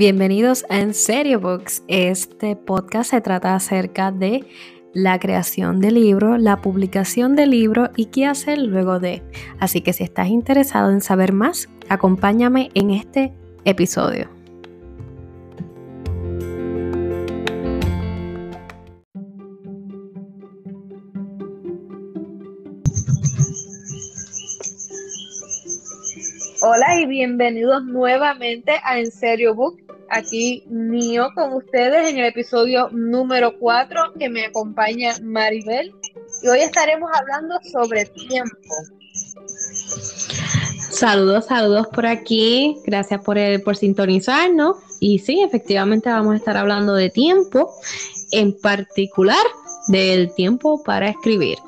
Bienvenidos a En Serio Books. Este podcast se trata acerca de la creación de libro, la publicación de libro y qué hacer luego de. Así que si estás interesado en saber más, acompáñame en este episodio. Hola y bienvenidos nuevamente a En Serio. Aquí mío con ustedes en el episodio número 4 que me acompaña Maribel. Y hoy estaremos hablando sobre tiempo. Saludos, saludos por aquí. Gracias por, el, por sintonizarnos. Y sí, efectivamente vamos a estar hablando de tiempo, en particular del tiempo para escribir.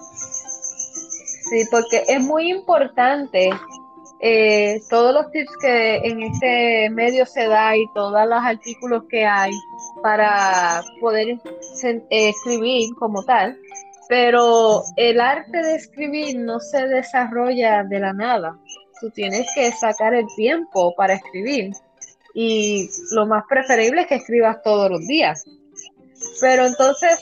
Sí, porque es muy importante eh, todos los tips que en este medio se da y todos los artículos que hay para poder eh, escribir como tal, pero el arte de escribir no se desarrolla de la nada. Tú tienes que sacar el tiempo para escribir y lo más preferible es que escribas todos los días. Pero entonces,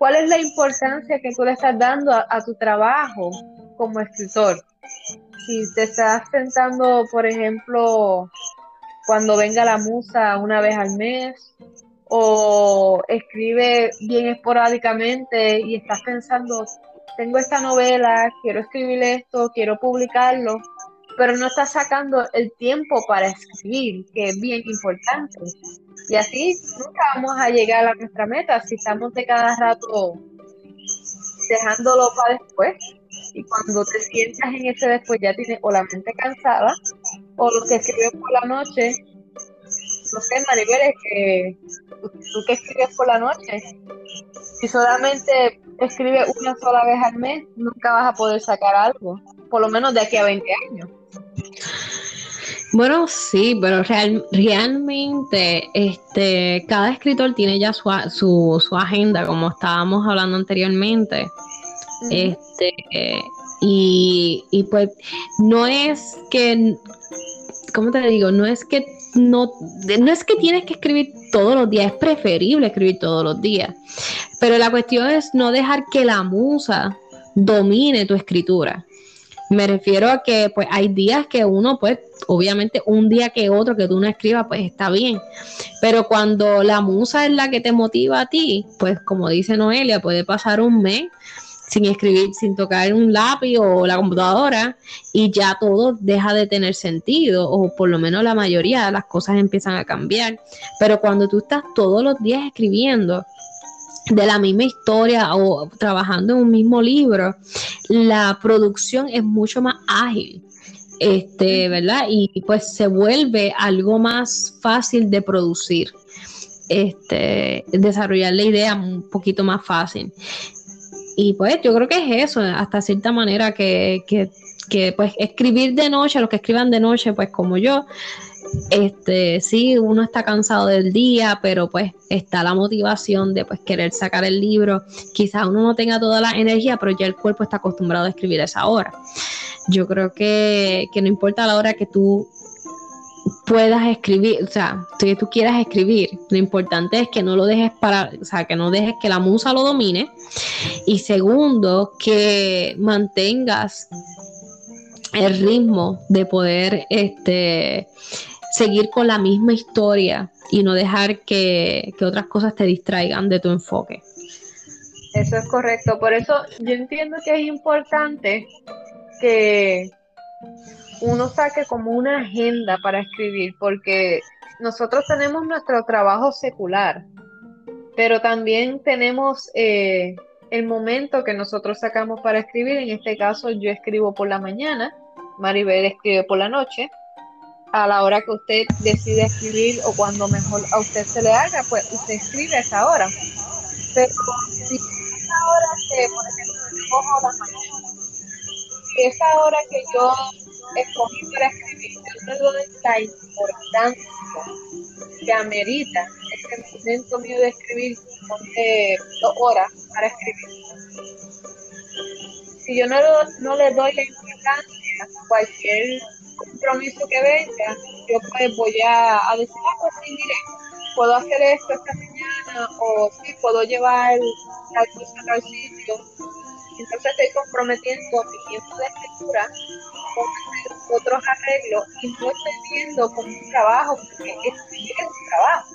¿cuál es la importancia que tú le estás dando a tu trabajo como escritor? Si te estás pensando, por ejemplo, cuando venga la musa una vez al mes, o escribe bien esporádicamente y estás pensando, tengo esta novela, quiero escribir esto, quiero publicarlo, pero no estás sacando el tiempo para escribir, que es bien importante. Y así nunca vamos a llegar a nuestra meta si estamos de cada rato dejándolo para después y cuando te sientas en ese después ya tienes o la mente cansada o lo que escribes por la noche, no sé, Maribel, es que tú que escribes por la noche, si solamente escribes una sola vez al mes, nunca vas a poder sacar algo, por lo menos de aquí a 20 años. Bueno, sí, pero realmente este, cada escritor tiene ya su, su, su, agenda, como estábamos hablando anteriormente. Este, y, y pues no es que, ¿cómo te digo? No es que no, no es que tienes que escribir todos los días, es preferible escribir todos los días. Pero la cuestión es no dejar que la musa domine tu escritura. Me refiero a que pues hay días que uno pues obviamente un día que otro que tú no escribas pues está bien, pero cuando la musa es la que te motiva a ti, pues como dice Noelia, puede pasar un mes sin escribir, sin tocar un lápiz o la computadora y ya todo deja de tener sentido o por lo menos la mayoría de las cosas empiezan a cambiar. Pero cuando tú estás todos los días escribiendo de la misma historia o trabajando en un mismo libro, la producción es mucho más ágil. Este, ¿verdad? Y pues se vuelve algo más fácil de producir este, desarrollar la idea un poquito más fácil. Y pues yo creo que es eso, hasta cierta manera que, que, que pues escribir de noche, los que escriban de noche, pues como yo, este sí, uno está cansado del día, pero pues está la motivación de pues querer sacar el libro. Quizás uno no tenga toda la energía, pero ya el cuerpo está acostumbrado a escribir a esa hora. Yo creo que, que no importa la hora que tú puedas escribir, o sea, que tú quieras escribir, lo importante es que no lo dejes para, o sea, que no dejes que la musa lo domine. Y segundo, que mantengas el ritmo de poder este, seguir con la misma historia y no dejar que, que otras cosas te distraigan de tu enfoque. Eso es correcto. Por eso yo entiendo que es importante que uno saque como una agenda para escribir, porque nosotros tenemos nuestro trabajo secular, pero también tenemos eh, el momento que nosotros sacamos para escribir. En este caso, yo escribo por la mañana, Maribel escribe por la noche. A la hora que usted decide escribir o cuando mejor a usted se le haga, pues usted escribe a esa hora. Pero si esa hora que, por ejemplo, cojo la mañana, esa hora que yo escogí para escribir, le doy la importancia que amerita este momento mío de escribir dos horas para escribir. Si yo no, le doy la importancia cualquier compromiso que venga, yo pues voy a, a decir, ah, pues sí, mire, puedo hacer esto esta mañana, o sí, puedo llevar tal cosa al sitio. Entonces estoy comprometiendo mi tiempo de escritura otros arreglos y no estoy viendo como un trabajo, porque es un trabajo.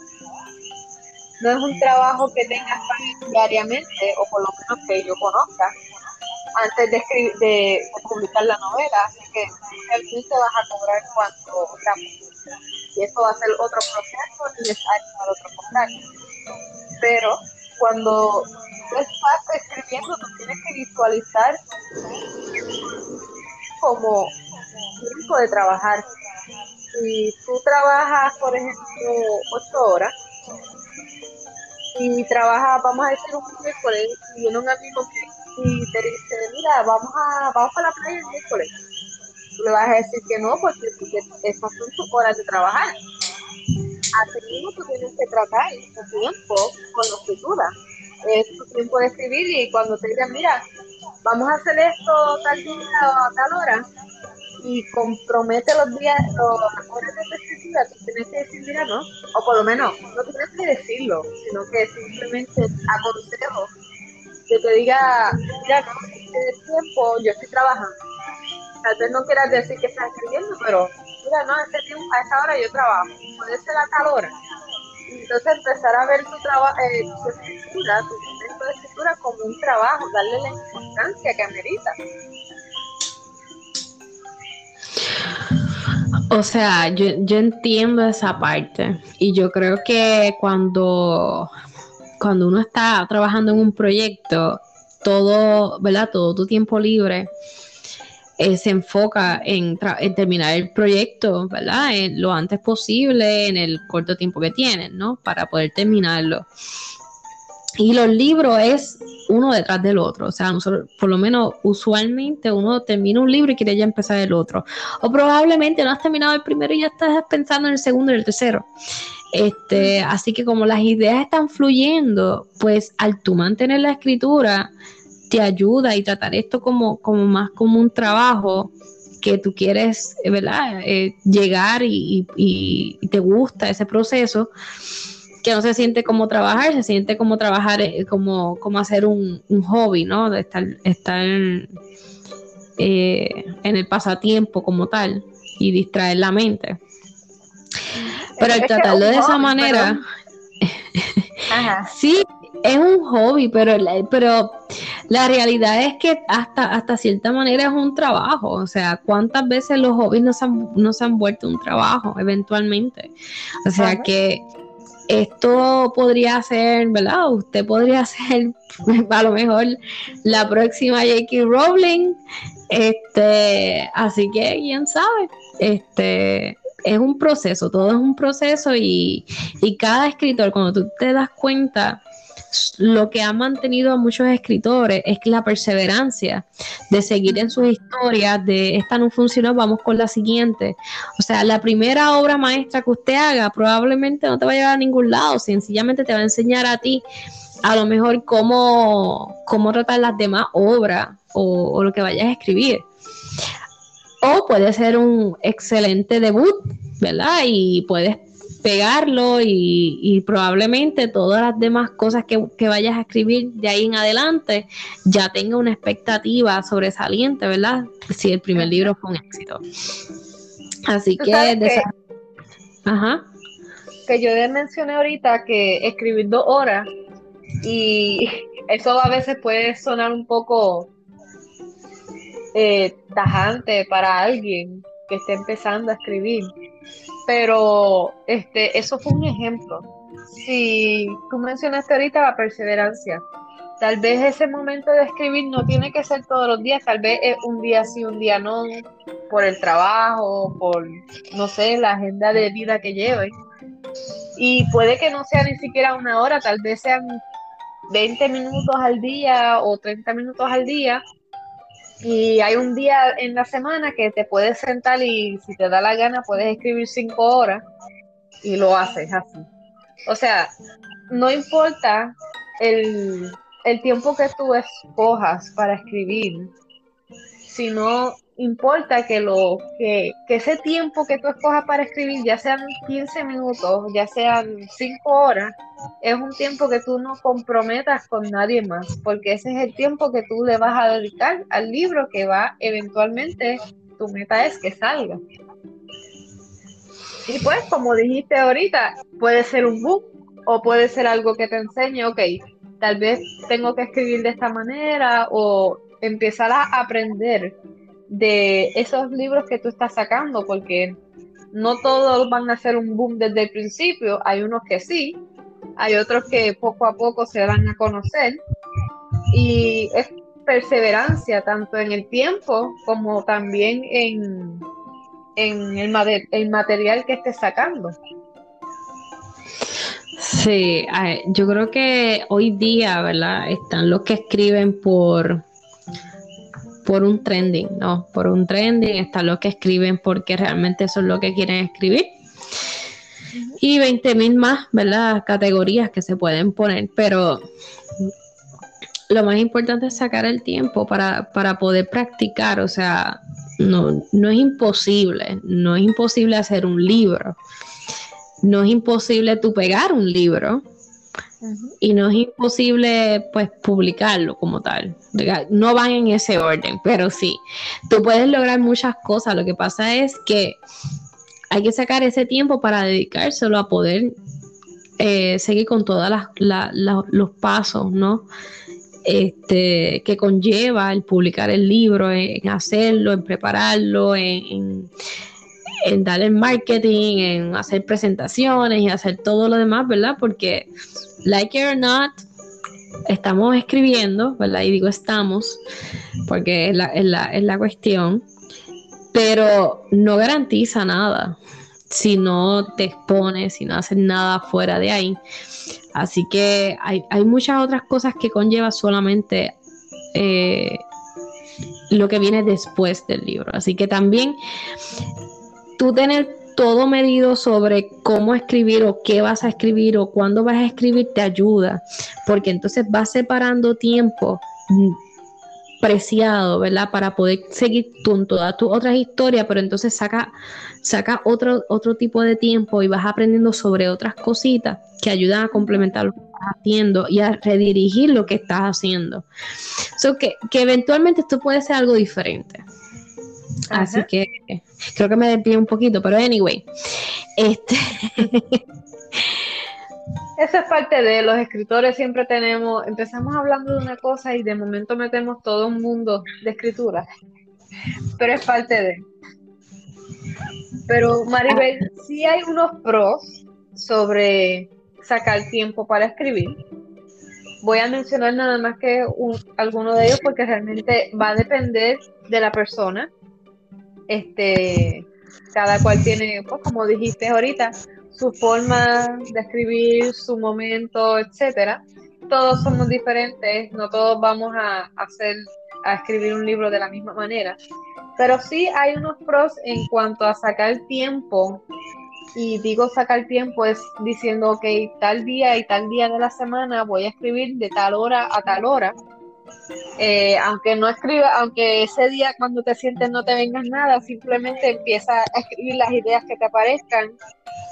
No es un trabajo que tengas diariamente, o por lo menos que yo conozca, antes de, de, publicar la novela, así que realmente vas a cobrar cuando y eso va a ser otro proceso necesario para otro contrato. Pero cuando estás escribiendo, tú tienes que visualizar como tiempo de trabajar. Si tú trabajas, por ejemplo, ocho horas, y trabaja, vamos a decir un miércoles, y viene un amigo y te dice, mira, vamos a, vamos a la playa el miércoles. Le vas a decir que no, porque, porque esas son tus horas de trabajar. Así mismo tú tienes que tratar tu tiempo con la escritura. Es tu tiempo de escribir y cuando te digan, mira, vamos a hacer esto tal día tal hora, y compromete los días, las horas de escritura, tú tienes que decir, mira, no, o por lo menos, no tienes que decirlo, sino que simplemente aconsejo que te diga, mira, no, este tiempo yo estoy trabajando. Tal vez no quieras decir que estás escribiendo, pero mira, no, este tiempo, a esa hora yo trabajo, puede ser a tal hora. Entonces empezar a ver tu trabajo, eh, tu escritura, tu momento de escritura como un trabajo, darle la importancia que amerita. O sea, yo, entiendo esa parte y yo creo que cuando, cuando uno está trabajando en un proyecto, todo, ¿verdad? Todo tu tiempo libre eh, se enfoca en, terminar el proyecto, ¿verdad? Lo antes posible, en el corto tiempo que tienen, ¿no? Para poder terminarlo. Y los libros es uno detrás del otro. O sea, por lo menos usualmente uno termina un libro y quiere ya empezar el otro. O probablemente no has terminado el primero y ya estás pensando en el segundo y el tercero. Este, así que como las ideas están fluyendo, pues al tú mantener la escritura, te ayuda y tratar esto como, como más como un trabajo que tú quieres, ¿verdad? Eh, llegar y, y, y, te gusta ese proceso que no se siente como trabajar, se siente como trabajar, eh, como, como hacer un, hobby, ¿no? De estar, estar eh, en el pasatiempo como tal y distraer la mente. Pero al tratarlo de esa manera, sí, es un hobby, pero, pero la realidad es que hasta, hasta cierta manera es un trabajo. O sea, ¿cuántas veces los hobbies no se han, no se han vuelto un trabajo eventualmente? O sea que esto podría ser, ¿verdad? Usted podría ser a lo mejor la próxima J.K. Rowling. Este, así que quién sabe. Este, es un proceso, todo es un proceso y, y cada escritor, cuando tú te das cuenta lo que ha mantenido a muchos escritores es la perseverancia de seguir en sus historias, de esta no funcionó, vamos con la siguiente. O sea, la primera obra maestra que usted haga probablemente no te va a llevar a ningún lado, sencillamente te va a enseñar a ti a lo mejor cómo, cómo tratar las demás obras o, o lo que vayas a escribir. O puede ser un excelente debut, ¿verdad? Y puedes pegarlo y, probablemente todas las demás cosas que, vayas a escribir de ahí en adelante ya tenga una expectativa sobresaliente, ¿verdad? Si el primer libro fue un éxito. Así que, que, Ajá. que yo mencioné ahorita que escribir dos horas y eso a veces puede sonar un poco eh, tajante para alguien que esté empezando a escribir pero este, eso fue un ejemplo. Si tú mencionaste ahorita la perseverancia, tal vez ese momento de escribir no tiene que ser todos los días, tal vez es un día sí, un día no, por el trabajo, por, no sé, la agenda de vida que lleve. Y puede que no sea ni siquiera una hora, tal vez sean 20 minutos al día o 30 minutos al día, y hay un día en la semana que te puedes sentar y si te da la gana puedes escribir cinco horas y lo haces así. O sea, no importa el, tiempo que tú escojas para escribir, sino importa que, lo, que, que ese tiempo que tú escojas para escribir, ya sean 15 minutos, ya sean 5 horas, es un tiempo que tú no comprometas con nadie más, porque ese es el tiempo que tú le vas a dedicar al libro que va eventualmente, tu meta es que salga. Y pues, como dijiste ahorita, puede ser un book o puede ser algo que te enseñe, ok, tal vez tengo que escribir de esta manera o empezar a aprender de esos libros que tú estás sacando, porque no todos van a ser un boom desde el principio, hay unos que sí, hay otros que poco a poco se van a conocer y es perseverancia tanto en el tiempo como también en, en el, el material que estés sacando. Sí, yo creo que hoy día, ¿verdad? Están los que escriben por por un trending, ¿no? Por un trending, están los que escriben porque realmente eso es lo que quieren escribir. Y 20 mil más, ¿verdad? Categorías que se pueden poner, pero lo más importante es sacar el tiempo para, para poder practicar, o sea, no, no es imposible, no es imposible hacer un libro, no es imposible tú pegar un libro, y no es imposible pues publicarlo como tal. No van en ese orden, pero sí, tú puedes lograr muchas cosas. Lo que pasa es que hay que sacar ese tiempo para dedicárselo a poder eh, seguir con todos los pasos, ¿no? Este, que conlleva el publicar el libro, en hacerlo, en prepararlo, en, en dar el marketing, en hacer presentaciones y hacer todo lo demás, ¿verdad? Porque like it or not, estamos escribiendo, ¿verdad? Y digo estamos, porque es la, es la, cuestión, pero no garantiza nada si no te expones, si no haces nada fuera de ahí. Así que hay, muchas otras cosas que conlleva solamente eh, lo que viene después del libro. Así que también tú tener todo medido sobre cómo escribir o qué vas a escribir o cuándo vas a escribir te ayuda, porque entonces vas separando tiempo mm, preciado, ¿verdad? Para poder seguir con todas tus otras historias, pero entonces saca, saca otro, otro tipo de tiempo y vas aprendiendo sobre otras cositas que ayudan a complementar lo que estás haciendo y a redirigir lo que estás haciendo. So que, que eventualmente esto puede ser algo diferente. Así que creo que me desvío un poquito, pero anyway. Este. Eso es parte de los escritores, siempre tenemos, empezamos hablando de una cosa y de momento metemos todo un mundo de escritura, pero es parte de. Pero Maribel, sí hay unos pros sobre sacar tiempo para escribir. Voy a mencionar nada más que alguno de ellos porque realmente va a depender de la persona este, cada cual tiene, pues como dijiste ahorita, su forma de escribir, su momento, etcétera. Todos somos diferentes, no todos vamos a hacer a escribir un libro de la misma manera. Pero sí hay unos pros en cuanto a sacar tiempo. Y digo sacar tiempo es diciendo, ok, tal día y tal día de la semana voy a escribir de tal hora a tal hora eh, aunque no escriba, aunque ese día cuando te sientes no te vengas nada, simplemente empieza a escribir las ideas que te aparezcan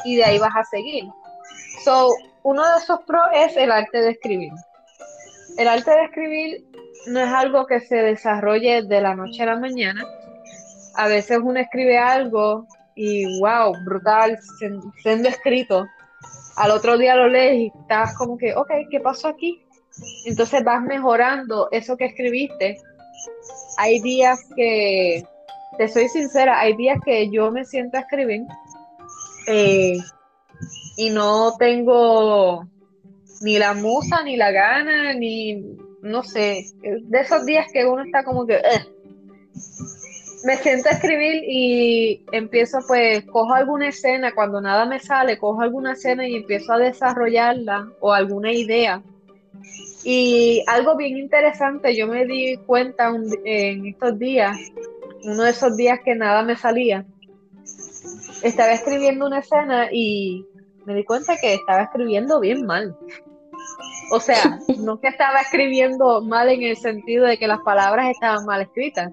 y de ahí vas a seguir. So, uno de esos pros es el arte de escribir. El arte de escribir no es algo que se desarrolle de la noche a la mañana. A veces uno escribe algo y wow, brutal, siendo escrito. Al otro día lo lees y estás como que, ok, ¿qué pasó aquí? Entonces vas mejorando eso que escribiste. Hay días que, te soy sincera, hay días que yo me siento a escribir eh, y no tengo ni la musa, ni la gana, ni no sé, de esos días que uno está como que me siento a escribir y empiezo pues, cojo alguna escena, cuando nada me sale, cojo alguna escena y empiezo a desarrollarla o alguna idea y algo bien interesante, yo me di cuenta en estos días, uno de esos días que nada me salía, estaba escribiendo una escena y me di cuenta que estaba escribiendo bien mal. O sea, no que estaba escribiendo mal en el sentido de que las palabras estaban mal escritas,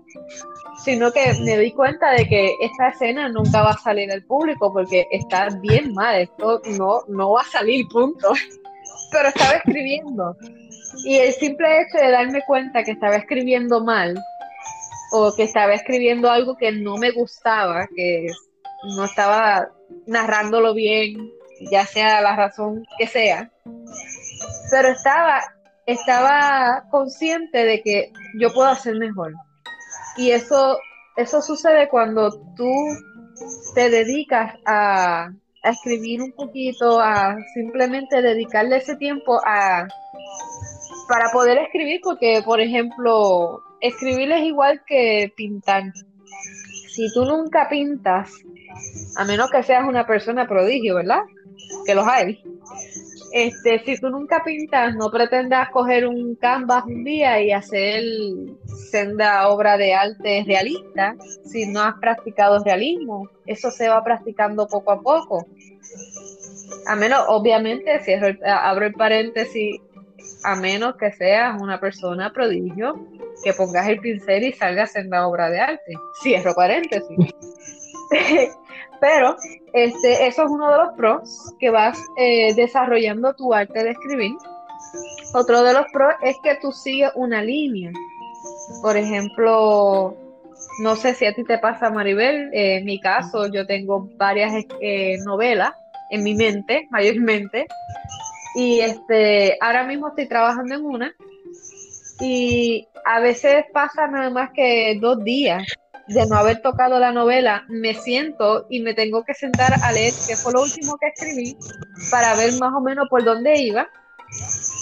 sino que me di cuenta de que esta escena nunca va a salir al público porque está bien mal, esto no, no va a salir, punto. Pero estaba escribiendo. Y el simple hecho de darme cuenta que estaba escribiendo mal o que estaba escribiendo algo que no me gustaba, que no estaba narrándolo bien, ya sea la razón que sea, pero estaba, estaba consciente de que yo puedo hacer mejor. Y eso, eso sucede cuando tú te dedicas a, a escribir un poquito, a simplemente dedicarle ese tiempo a para poder escribir, porque por ejemplo, escribir es igual que pintar. Si tú nunca pintas, a menos que seas una persona prodigio, ¿verdad? Que los hay. Este, si tú nunca pintas, no pretendas coger un canvas un día y hacer senda obra de arte realista si no has practicado realismo. Eso se va practicando poco a poco. A menos, obviamente, si abro el paréntesis, a menos que seas una persona prodigio, que pongas el pincel y salgas en la obra de arte. Cierro paréntesis. Pero este, eso es uno de los pros que vas eh, desarrollando tu arte de escribir. Otro de los pros es que tú sigues una línea. Por ejemplo, no sé si a ti te pasa, Maribel, eh, en mi caso yo tengo varias eh, novelas en mi mente, mayormente, y este, ahora mismo estoy trabajando en una y a veces pasa nada más que dos días de no haber tocado la novela, me siento y me tengo que sentar a leer qué fue lo último que escribí para ver más o menos por dónde iba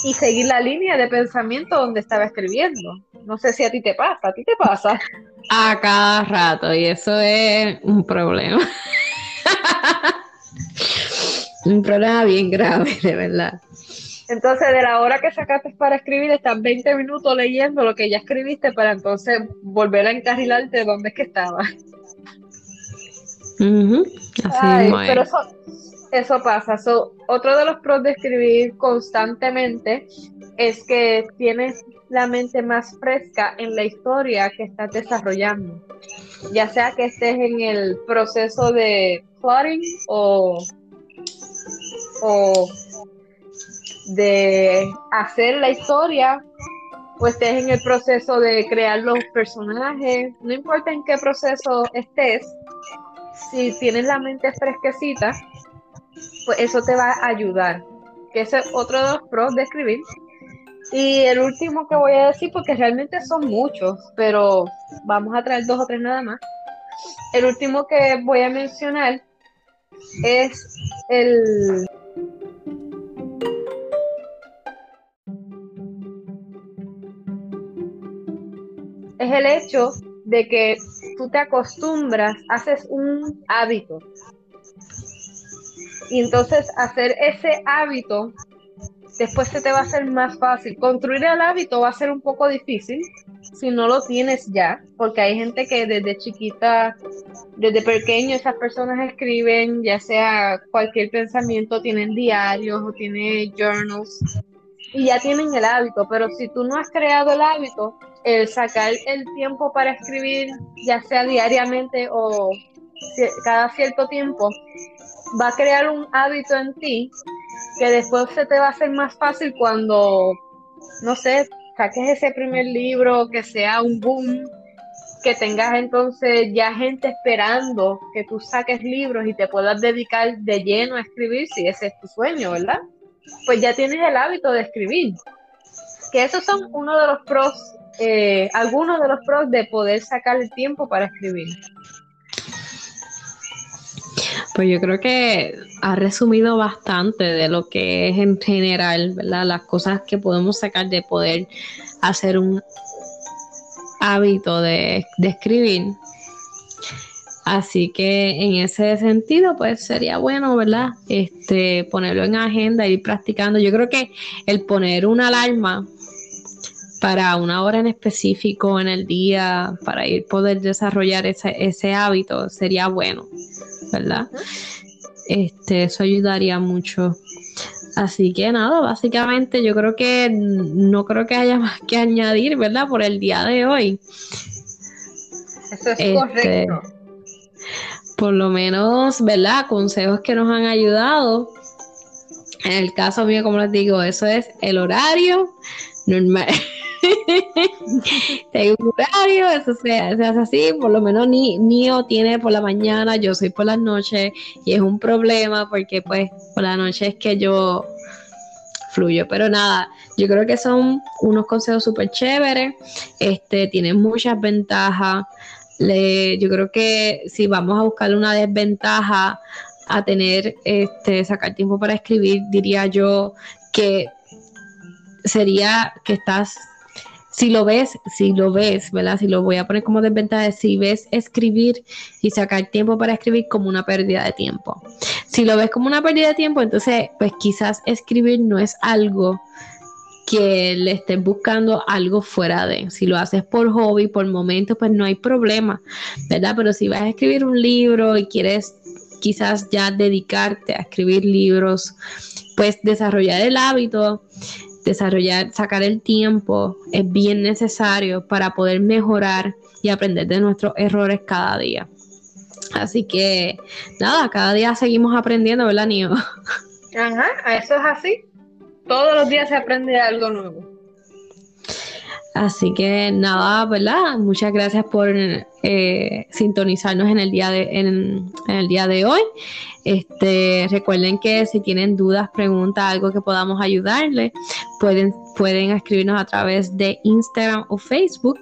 y seguir la línea de pensamiento donde estaba escribiendo. No sé si a ti te pasa, a ti te pasa. A cada rato, y eso es un problema. un problema bien grave, de verdad. Entonces, de la hora que sacaste para escribir, estás 20 minutos leyendo lo que ya escribiste para entonces volver a encarrilarte de dónde es que estabas. pero eso, eso pasa. otro de los pros de escribir constantemente es que tienes la mente más fresca en la historia que estás desarrollando. Ya sea que estés en el proceso de plotting o, o de hacer la historia, pues estés en el proceso de crear los personajes, no importa en qué proceso estés, si tienes la mente fresquecita, pues eso te va a ayudar. Que ese es otro de los pros de escribir. Y el último que voy a decir, porque realmente son muchos, pero vamos a traer dos o tres nada más. El último que voy a mencionar es el el hecho de que tú te acostumbras, haces un hábito. Y entonces hacer ese hábito, después se te va a hacer más fácil. Construir el hábito va a ser un poco difícil si no lo tienes ya, porque hay gente que desde chiquita, desde pequeño, esas personas escriben, ya sea cualquier pensamiento, tienen diarios o tienen journals y ya tienen el hábito, pero si tú no has creado el hábito, el sacar el tiempo para escribir, ya sea diariamente o cada cierto tiempo, va a crear un hábito en ti que después se te va a hacer más fácil cuando, no sé, saques ese primer libro, que sea un boom, que tengas entonces ya gente esperando que tú saques libros y te puedas dedicar de lleno a escribir, si ese es tu sueño, ¿verdad? Pues ya tienes el hábito de escribir. Que esos son uno de los pros eh, algunos de los pros de poder sacar el tiempo para escribir? Pues yo creo que ha resumido bastante de lo que es en general, ¿verdad? Las cosas que podemos sacar de poder hacer un hábito de, escribir. Así que en ese sentido, pues sería bueno, ¿verdad? Este, ponerlo en agenda, ir practicando. Yo creo que el poner una alarma para una hora en específico en el día, para ir poder desarrollar ese, ese hábito, sería bueno, ¿verdad? Este, eso ayudaría mucho. Así que nada, básicamente yo creo que no creo que haya más que añadir, ¿verdad? Por el día de hoy. Eso es este, correcto. Por lo menos, ¿verdad? Consejos que nos han ayudado. En el caso mío, como les digo, eso es el horario normal. Tengo un horario, eso se, hace así, por lo menos ni Nio tiene por la mañana, yo soy por las noches y es un problema porque pues por la noche es que yo fluyo, pero nada, yo creo que son unos consejos súper chéveres, este, tienen muchas ventajas, yo creo que si vamos a buscar una desventaja a tener, este, sacar tiempo para escribir, diría yo que sería que estás si lo ves, si lo ves, ¿verdad? Si lo voy a poner como desventaja, si ves escribir y sacar tiempo para escribir como una pérdida de tiempo. Si lo ves como una pérdida de tiempo, entonces, pues quizás escribir no es algo que le estés buscando algo fuera de. Si lo haces por hobby, por momento, pues no hay problema, ¿verdad? Pero si vas a escribir un libro y quieres quizás ya dedicarte a escribir libros, pues desarrollar el hábito desarrollar, sacar el tiempo es bien necesario para poder mejorar y aprender de nuestros errores cada día. Así que nada, cada día seguimos aprendiendo, ¿verdad, Nio? Ajá, eso es así. Todos los días se aprende algo nuevo. Así que nada, ¿verdad? Muchas gracias por eh, sintonizarnos en el día de, en, el día de hoy. Este, recuerden que si tienen dudas, preguntas, algo que podamos ayudarles, pueden, pueden escribirnos a través de Instagram o Facebook.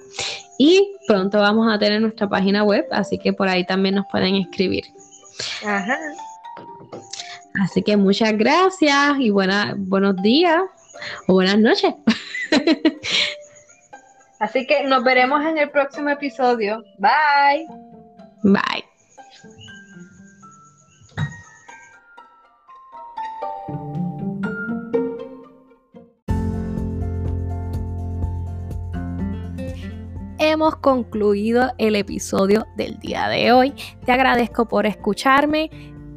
Y pronto vamos a tener nuestra página web, así que por ahí también nos pueden escribir. Ajá. Así que muchas gracias y buena, buenos días o buenas noches. Así que nos veremos en el próximo episodio. Bye. Bye. hemos concluido el episodio del día de hoy. Te agradezco por escucharme.